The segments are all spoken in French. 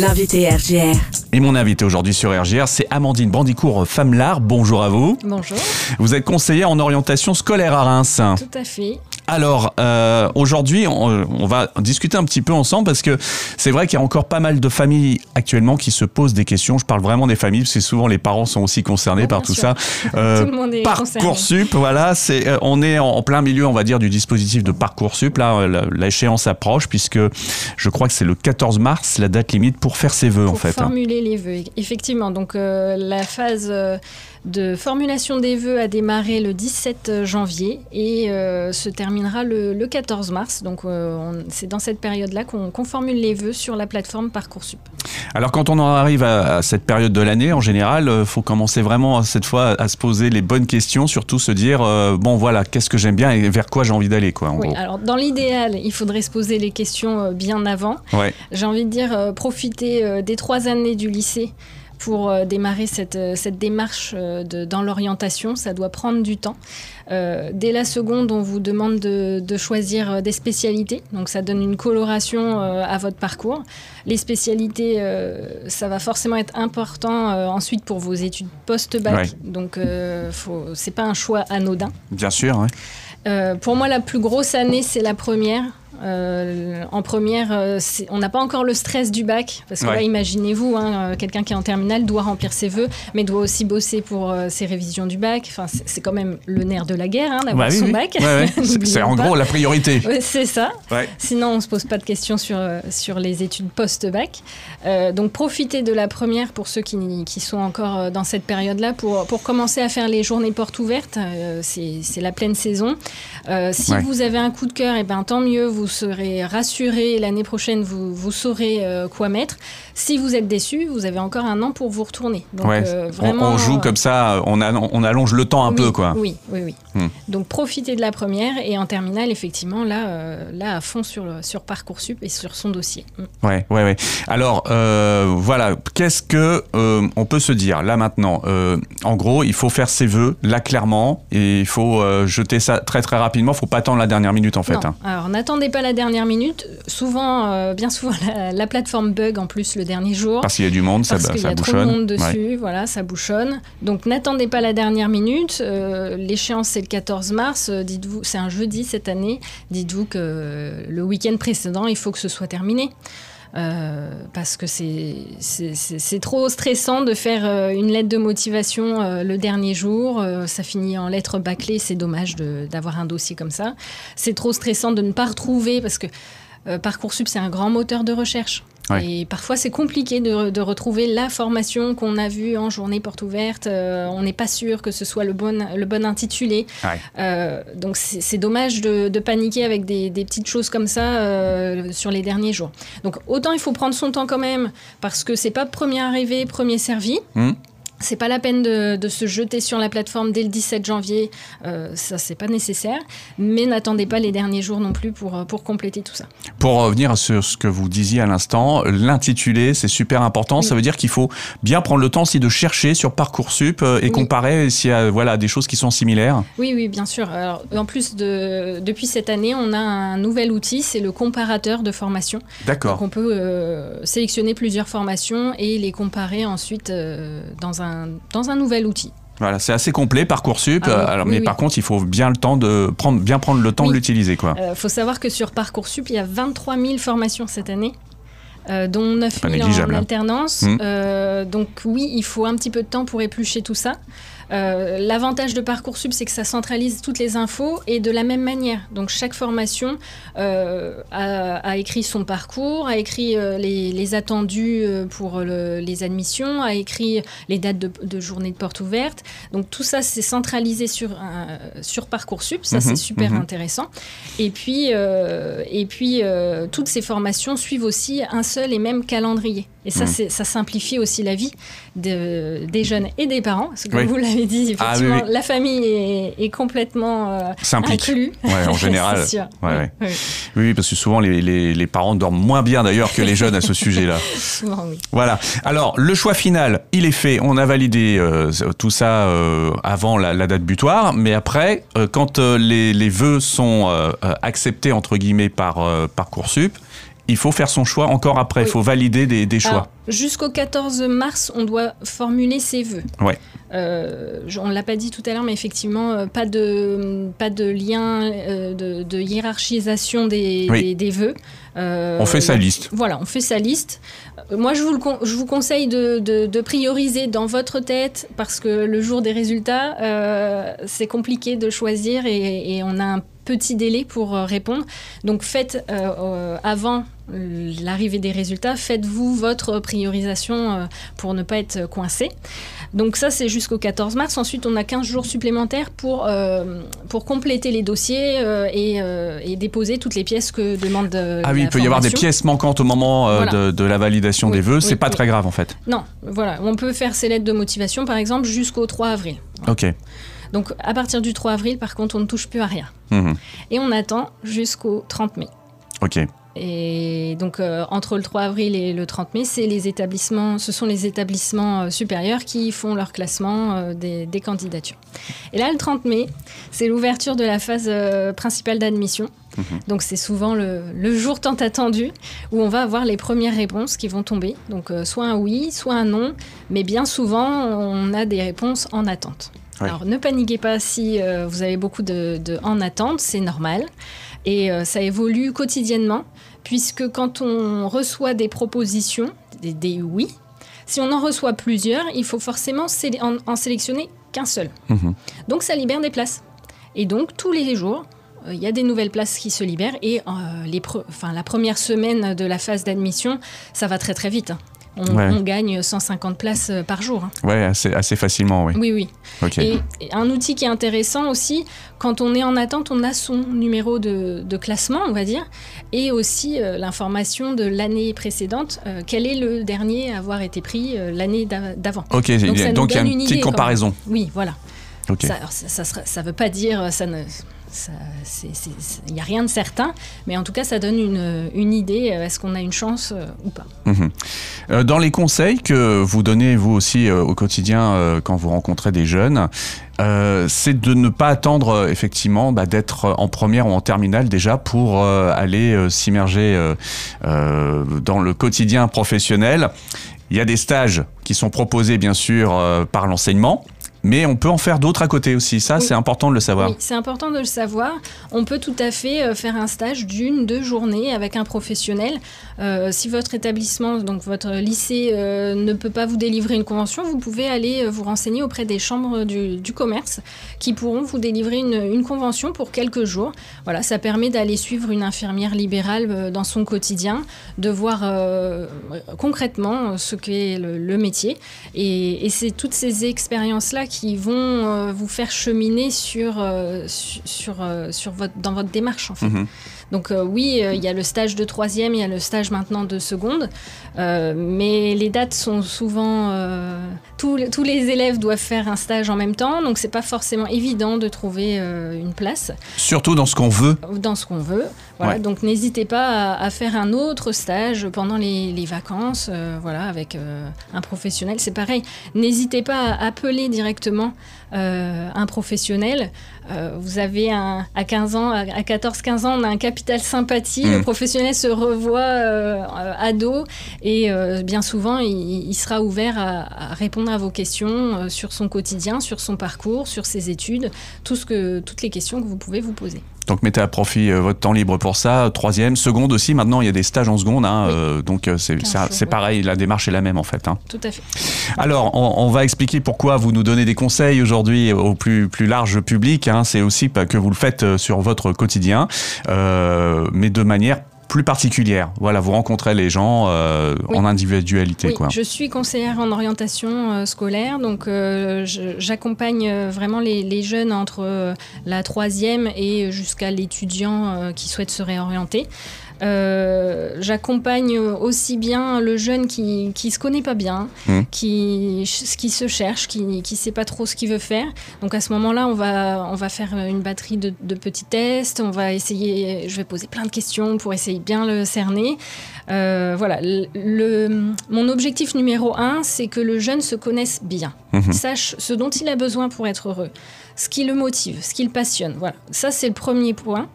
L'invité RGR. Et mon invité aujourd'hui sur RGR, c'est Amandine Brandicourt Famelard. Bonjour à vous. Bonjour. Vous êtes conseillère en orientation scolaire à Reims. Tout à fait. Alors, euh, aujourd'hui, on, on va discuter un petit peu ensemble parce que c'est vrai qu'il y a encore pas mal de familles actuellement qui se posent des questions. Je parle vraiment des familles parce que souvent les parents sont aussi concernés par tout sûr. ça. Euh, Tout le monde est Parcoursup, voilà, c'est, euh, on est en, plein milieu, on va dire, du dispositif de Parcoursup. Là, euh, l'échéance approche puisque je crois que c'est le 14 mars la date limite pour faire ses vœux en fait. hein. formuler les vœux, effectivement. Donc euh, la phase euh, de formulation des vœux a démarré le 17 janvier et euh, se terminera le, le 14 mars. Donc euh, c'est dans cette période-là qu'on formule les vœux sur la plateforme Parcoursup. Alors quand on en arrive à, à cette période de l'année, en général, euh, faut commencer vraiment cette fois à, se poser les bonnes questions, surtout se dire bon voilà, qu'est-ce que j'aime bien et vers quoi j'ai envie d'aller quoi. En Oui, gros. alors dans l'idéal, il faudrait se poser les questions bien avant. Ouais. J'ai envie de dire profiter des trois années du lycée pour euh, démarrer cette, euh, cette démarche euh, de- dans l'orientation. Ça doit prendre du temps. Euh, dès la seconde, on vous demande de, de choisir des spécialités. Donc ça donne une coloration euh, à votre parcours. Les spécialités, euh, ça va forcément être important ensuite pour vos études post-bac. Ouais. Donc c'est pas un choix anodin. Bien sûr. ouais. Pour moi, la plus grosse année, c'est la première. Euh, en première, euh, on n'a pas encore le stress du bac, parce que Ouais. là, imaginez-vous, hein, euh, quelqu'un qui est en terminale doit remplir ses vœux, mais doit aussi bosser pour ses révisions du bac. Enfin, c'est quand même le nerf de la guerre, hein, d'avoir Bah oui, son oui. bac. Ouais, ouais. C'est- en gros la priorité. C'est ça. Sinon, on se pose pas de questions sur, sur les études post-bac. Donc, profitez de la première pour ceux qui, qui sont encore dans cette période-là pour, pour commencer à faire les journées portes ouvertes. C'est la pleine saison. Si vous avez un coup de cœur, et ben, tant mieux, vous serez rassuré. L'année prochaine, vous, vous saurez euh, quoi mettre. Si vous êtes déçu, vous avez encore un an pour vous retourner. Donc, Ouais. euh, On- vraiment, on, joue euh, comme ça, on, a- on allonge le temps un oui, peu quoi. Oui, oui, oui. Hmm. Donc profitez de la première et en terminale, effectivement, là, euh, là à fond sur, le- sur Parcoursup et sur son dossier. Hmm. Ouais, ouais, ouais. Alors, voilà, qu'est-ce que on peut se dire là maintenant? En gros, il faut faire ses vœux là clairement et il faut jeter ça très très rapidement. Faut pas attendre la dernière minute en fait. Non. hein. Alors n'attendez pas la dernière minute. Souvent, euh, bien souvent, la, la plateforme bug en plus le dernier jour. Parce qu'il y a du monde, ça, Parce y ça a trop bouchonne. de monde Ouais. dessus, voilà, ça bouchonne. Donc n'attendez pas la dernière minute. Euh, L'échéance c'est le 14 mars. Euh, Dites-vous, c'est un jeudi cette année. Dites-vous que le week-end précédent, il faut que ce soit terminé. Euh, parce que c'est trop stressant de faire euh, une lettre de motivation euh, le dernier jour. Ça finit en lettre bâclée. C'est dommage d'avoir un dossier comme ça. C'est trop stressant de ne pas retrouver parce que Parcoursup, c'est un grand moteur de recherche. Ouais. Et parfois, c'est compliqué de, de retrouver la formation qu'on a vue en journée porte ouverte. Euh, on n'est pas sûr que ce soit le bon, le bon intitulé. Ouais. Euh, donc, c'est dommage de, de paniquer avec des, des petites choses comme ça euh, sur les derniers jours. Donc, autant il faut prendre son temps quand même, parce que c'est pas premier arrivé, premier servi. Hmm. C'est pas la peine de, de se jeter sur la plateforme dès le 17 janvier, euh, ça c'est pas nécessaire. Mais n'attendez pas les derniers jours non plus pour, euh, pour compléter tout ça. Pour revenir sur ce que vous disiez à l'instant, l'intitulé, c'est super important. Ça veut dire qu'il faut bien prendre le temps aussi de chercher sur Parcoursup euh, et Oui. comparer s'il y a voilà, des choses qui sont similaires. Oui, oui, bien sûr. Alors, en plus, de, depuis cette année, on a un nouvel outil, c'est le comparateur de formation. Donc, D'accord. on peut euh, sélectionner plusieurs formations et les comparer ensuite euh, dans, un, dans un nouvel outil. Voilà, c'est assez complet Parcoursup. Ah oui, euh, alors, oui, mais oui. par contre, il faut bien le temps de prendre, bien prendre le temps de l'utiliser. Il faut savoir que sur Parcoursup, il y a 23 000 formations cette année. euh, dont 9 pas 000 négligeable, en hein. alternance. Mm. Euh, donc oui, il faut un petit peu de temps pour éplucher tout ça. Euh, L'avantage de Parcoursup, c'est que ça centralise toutes les infos et de la même manière. Donc chaque formation euh, a, a écrit son parcours, a écrit euh, les, les attendus pour le- les admissions, a écrit les dates de, de journée de porte ouverte. Donc tout ça, c'est centralisé sur, sur Parcoursup. Ça, Mhm, c'est super mhm. intéressant. Et puis, et puis toutes ces formations suivent aussi un seul et même calendrier. Et ça, Mhm. ça simplifie aussi la vie de- des jeunes et des parents. Parce que Oui. vous l'avez dit, Ah, effectivement, oui, oui. la famille est, est complètement euh, inclue. Ouais, en général. C'est sûr. Ouais, Oui, oui. Oui, parce que souvent les, les, les parents dorment moins bien d'ailleurs que les jeunes à ce sujet-là. Souvent, oui. Voilà. Alors, le choix final, il est fait. On a validé euh, tout ça euh, avant la, la date butoir, mais après, euh, quand les, les vœux sont acceptés entre guillemets par euh, Parcoursup, il faut faire son choix encore après, il Oui. faut valider des, des choix. Jusqu'au 14 mars, on doit formuler ses vœux. Ouais. Euh, on ne l'a pas dit tout à l'heure, mais effectivement, euh, pas de, pas de lien euh, de, de hiérarchisation des, Oui. des, des vœux. Euh, On fait sa liste. Voilà, on fait sa liste. Moi, je vous, le con- je vous conseille de, de- de prioriser dans votre tête parce que le jour des résultats, c'est compliqué de choisir et, et on a un petit délai pour euh, répondre. Donc, faites euh, euh, avant l'arrivée des résultats, faites-vous votre priorisation pour ne pas être coincé. Donc ça, c'est jusqu'au 14 mars. Ensuite, on a 15 jours supplémentaires pour, euh, pour compléter les dossiers euh, et, euh, et déposer toutes les pièces que demande Ah oui, la il peut y avoir des pièces manquantes au moment Voilà. de, de la validation Oui, des vœux. C'est oui, pas oui. très grave en fait. Non, voilà, on peut faire ces lettres de motivation, par exemple, jusqu'au 3 avril. Ok. Donc à partir du 3 avril, par contre, on ne touche plus à rien. Mhm. Et on attend jusqu'au 30 mai. Ok. Et donc euh, entre le 3 avril et le 30 mai, c'est les établissements, ce sont les établissements euh, supérieurs qui font leur classement euh, des, des candidatures. Et là, le 30 mai, c'est l'ouverture de la phase principale d'admission. Donc c'est souvent le, le jour tant attendu où on va avoir les premières réponses qui vont tomber. Donc soit un oui, soit un non, mais bien souvent on a des réponses en attente. Alors ne paniquez pas si euh, vous avez beaucoup de, de en attente, c'est normal. Et euh, ça évolue quotidiennement, puisque quand on reçoit des propositions, des, des oui, si on en reçoit plusieurs, il faut forcément en, en sélectionner qu'un seul. Mhm. Donc ça libère des places. Et donc tous les jours, euh, il y a des nouvelles places qui se libèrent. Et les pre- la première semaine de la phase d'admission, ça va très très vite. hein. On, Ouais. on gagne 150 places euh, par jour. hein. Ouais, assez, assez facilement, oui. Oui, oui. Et, et un outil qui est intéressant aussi, quand on est en attente, on a son numéro de, de classement, on va dire, et aussi euh, l'information de l'année précédente. euh, quel est le dernier à avoir été pris euh, l'année d'a- d'avant Ok, Donc, il y a une petite idée, comparaison. Oui, voilà. Ok. Ça, alors, ça, ça, veut pas dire, ça ne, il n'y a rien de certain, mais en tout cas, ça donne une, idée. euh, Est-ce qu'on a une chance euh, ou pas Mhm. Euh, Dans les conseils que vous donnez vous aussi au quotidien quand vous rencontrez des jeunes, c'est de ne pas attendre effectivement bah, d'être en première ou en terminale déjà pour aller s'immerger dans le quotidien professionnel. Il y a des stages qui sont proposés bien sûr par l'enseignement. Mais on peut en faire d'autres à côté aussi, ça Oui. c'est important de le savoir. Oui, c'est important de le savoir. On peut tout à fait euh, faire un stage d'une, deux journées avec un professionnel. Euh, si votre établissement, donc votre lycée, euh, ne peut pas vous délivrer une convention, vous pouvez aller vous renseigner auprès des chambres du, du commerce qui pourront vous délivrer une, une convention pour quelques jours. Voilà, ça permet d'aller suivre une infirmière libérale dans son quotidien, de voir euh, concrètement ce qu'est le, le métier. Et, et c'est toutes ces expériences-là qui vont euh, vous faire cheminer sur, euh, su- sur, euh, sur votre, dans votre démarche, en fait. Mhm. Donc oui, il y a le stage de troisième, il y a le stage maintenant de seconde, mais les dates sont souvent... tous, les- tous les élèves doivent faire un stage en même temps, donc c'est pas forcément évident de trouver une place Surtout dans ce qu'on veut. dans ce qu'on veut. Voilà, Ouais. donc n'hésitez pas à, à faire un autre stage pendant les, les vacances, euh, voilà, avec euh, un professionnel. C'est pareil. N'hésitez pas à appeler directement euh, un professionnel. Vous avez un, à 15 ans, à à 14-15 ans, on a un capital sympathie. Mm. Le professionnel se revoit ado et bien souvent, il, il sera ouvert à, à répondre à vos questions sur son quotidien, sur son parcours, sur ses études, tout ce que, toutes les questions que vous pouvez vous poser. Donc mettez à profit euh, votre temps libre pour ça. Troisième, seconde aussi. Maintenant, il y a des stages en seconde. hein, Oui. euh, donc euh, c'est 15 c'est- pareil, la démarche est la même en fait. hein. Tout à fait. Alors, on, on va expliquer pourquoi vous nous donnez des conseils aujourd'hui au plus, plus large public. hein. C'est aussi que vous le faites sur votre quotidien, euh, mais de manière plus particulière. Voilà, vous rencontrez les gens euh, Oui. en individualité. Oui, quoi. je suis conseillère en orientation euh, scolaire, donc euh, j'accompagne euh, vraiment les, les jeunes entre euh, la troisième et jusqu'à l'étudiant qui souhaite se réorienter. Euh, J'accompagne aussi bien le jeune qui qui se connaît pas bien, Mhm. qui qui se cherche, qui qui sait pas trop ce qu'il veut faire. Donc à ce moment-là, on va on va faire une batterie de, de petits tests. On va essayer. Je vais poser plein de questions pour essayer bien le cerner. Euh, voilà. Le, le- mon objectif numéro un, c'est que le jeune se connaisse bien, Mhm. sache ce dont il a besoin pour être heureux, ce qui le motive, ce qui le passionne. Voilà. Ça, c'est le premier point.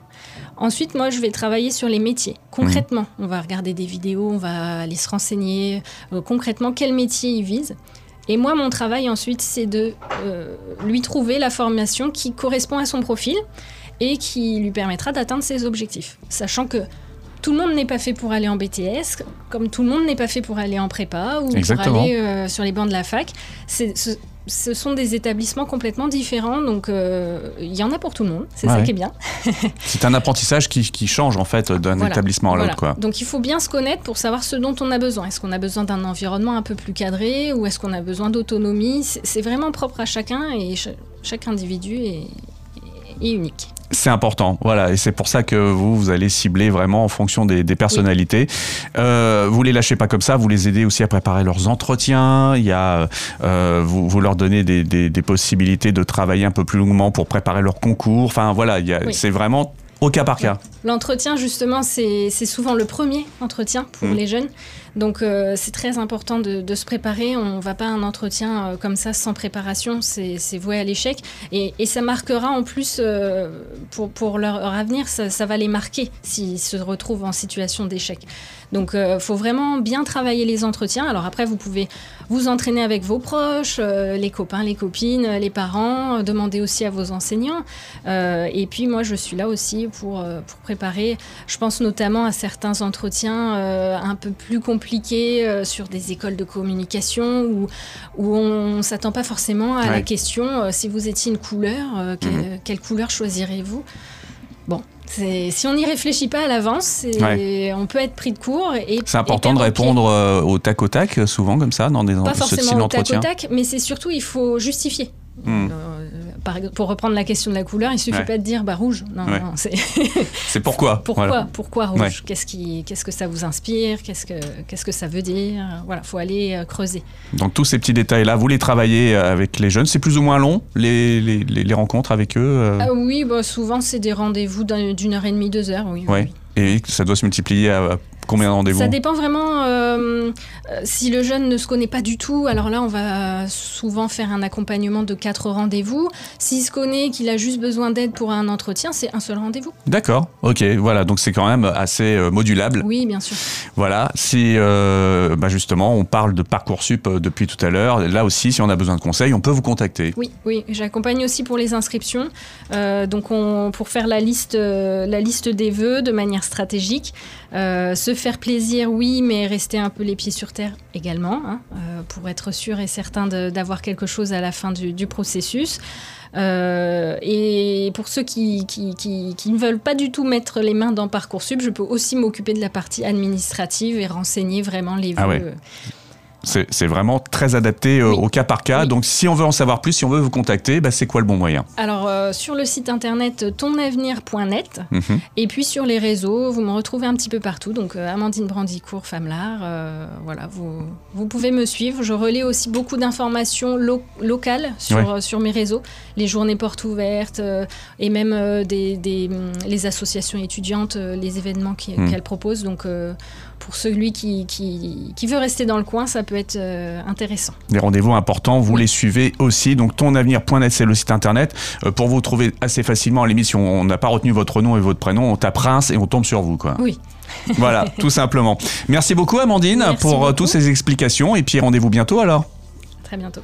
Ensuite, moi, je vais travailler sur les métiers. Concrètement, on va regarder des vidéos, on va aller se renseigner euh, concrètement quel métier il vise. Et moi, mon travail ensuite, c'est de euh, lui trouver la formation qui correspond à son profil et qui lui permettra d'atteindre ses objectifs. Sachant que tout le monde n'est pas fait pour aller en BTS, comme tout le monde n'est pas fait pour aller en prépa ou pour aller euh, sur les bancs de la fac. C'est, ce sont des établissements complètement différents, donc euh, il y en a pour tout le monde, c'est ça qui est bien. c'est un apprentissage qui, change en fait d'un établissement à l'autre. Donc il faut bien se connaître pour savoir ce dont on a besoin. Est-ce qu'on a besoin d'un environnement un peu plus cadré ou est-ce qu'on a besoin d'autonomie? C'est vraiment propre à chacun et chaque individu est unique. C'est important, voilà, et c'est pour ça que vous, vous allez cibler vraiment en fonction des, personnalités. Euh, vous les lâchez pas comme ça, vous les aidez aussi à préparer leurs entretiens. Il y a, euh, vous, vous, leur donnez des, des, possibilités de travailler un peu plus longuement pour préparer leur concours. Enfin voilà, c'est vraiment au cas par cas. L'entretien, justement, c'est souvent le premier entretien pour mmh. les jeunes. Donc, euh, c'est très important de, se préparer. On ne va pas à un entretien euh, comme ça sans préparation. C'est voué à l'échec. Et, ça marquera en plus, euh, pour, leur, avenir, ça, va les marquer s'ils se retrouvent en situation d'échec. Donc, il faut vraiment bien travailler les entretiens. Alors après, vous pouvez vous entraîner avec vos proches, les copains, les copines, les parents, demander aussi à vos enseignants. et puis, moi, je suis là aussi pour, pour préparer je pense notamment à certains entretiens un peu plus compliqués euh, sur des écoles de communication où, où on ne s'attend pas forcément à la question euh, si vous étiez une couleur, mhm. quelle couleur choisirez-vous Bon, si on n'y réfléchit pas à l'avance, on peut être pris de court. C'est important de répondre au tac au tac, souvent comme ça, dans des Pas forcément au tac au tac, mais c'est surtout, il faut justifier. Hmm. Euh, par, pour reprendre la question de la couleur, il suffit pas de dire bah rouge. Non, non c'est pourquoi. pourquoi Pourquoi rouge? Qu'est-ce qui, qu'est-ce que ça vous inspire? Qu'est-ce que, qu'est-ce que ça veut dire? Voilà, faut aller euh, creuser. Donc tous ces petits détails-là, vous les travaillez euh, avec les jeunes. C'est plus ou moins long les, les, les rencontres avec eux ah Oui, bah, souvent c'est des rendez-vous d'une heure et demie, deux heures. Oui, oui. Et ça doit se multiplier à Combien de rendez-vous Ça dépend vraiment. Euh, si le jeune ne se connaît pas du tout, alors là, on va souvent faire un accompagnement de quatre rendez-vous. S'il se connaît, qu'il a juste besoin d'aide pour un entretien, c'est un seul rendez-vous. D'accord, ok, voilà, donc c'est quand même assez euh, modulable. Oui, bien sûr. Voilà, si euh, bah justement, on parle de Parcoursup depuis tout à l'heure, là aussi, si on a besoin de conseils, on peut vous contacter. Oui, oui, j'accompagne aussi pour les inscriptions. donc, on, pour faire la liste, la liste des vœux de manière stratégique, ce faire plaisir, oui, mais rester un peu les pieds sur terre également, hein, euh, pour être sûr et certain d'avoir quelque chose à la fin du, processus. Euh, et pour ceux qui, qui, ne veulent pas du tout mettre les mains dans Parcoursup, je peux aussi m'occuper de la partie administrative et renseigner vraiment les ah vœux. C'est vraiment très adapté euh, au cas par cas. Donc, si on veut en savoir plus, si on veut vous contacter, bah, c'est quoi le bon moyen? Alors, euh, sur le site internet tonavenir.net mhm. et puis sur les réseaux, vous me retrouvez un petit peu partout. Donc, euh, Amandine Brandicourt, Famelard, voilà, vous, vous pouvez me suivre. Je relais aussi beaucoup d'informations locales sur, sur mes réseaux, les journées portes ouvertes et même des, des, les associations étudiantes, les événements mhm. qu'elles proposent. Donc, pour celui qui, qui, veut rester dans le coin, ça peut être euh, intéressant. Des rendez-vous importants, vous les suivez aussi. Donc tonavenir.net, c'est le site internet. Euh, pour vous trouver assez facilement à l'émission, on n'a pas retenu votre nom et votre prénom, on tape Prince et on tombe sur vous. Quoi. Oui. voilà, tout simplement. Merci beaucoup Amandine pour euh, toutes ces explications et puis rendez-vous bientôt alors. Très bientôt.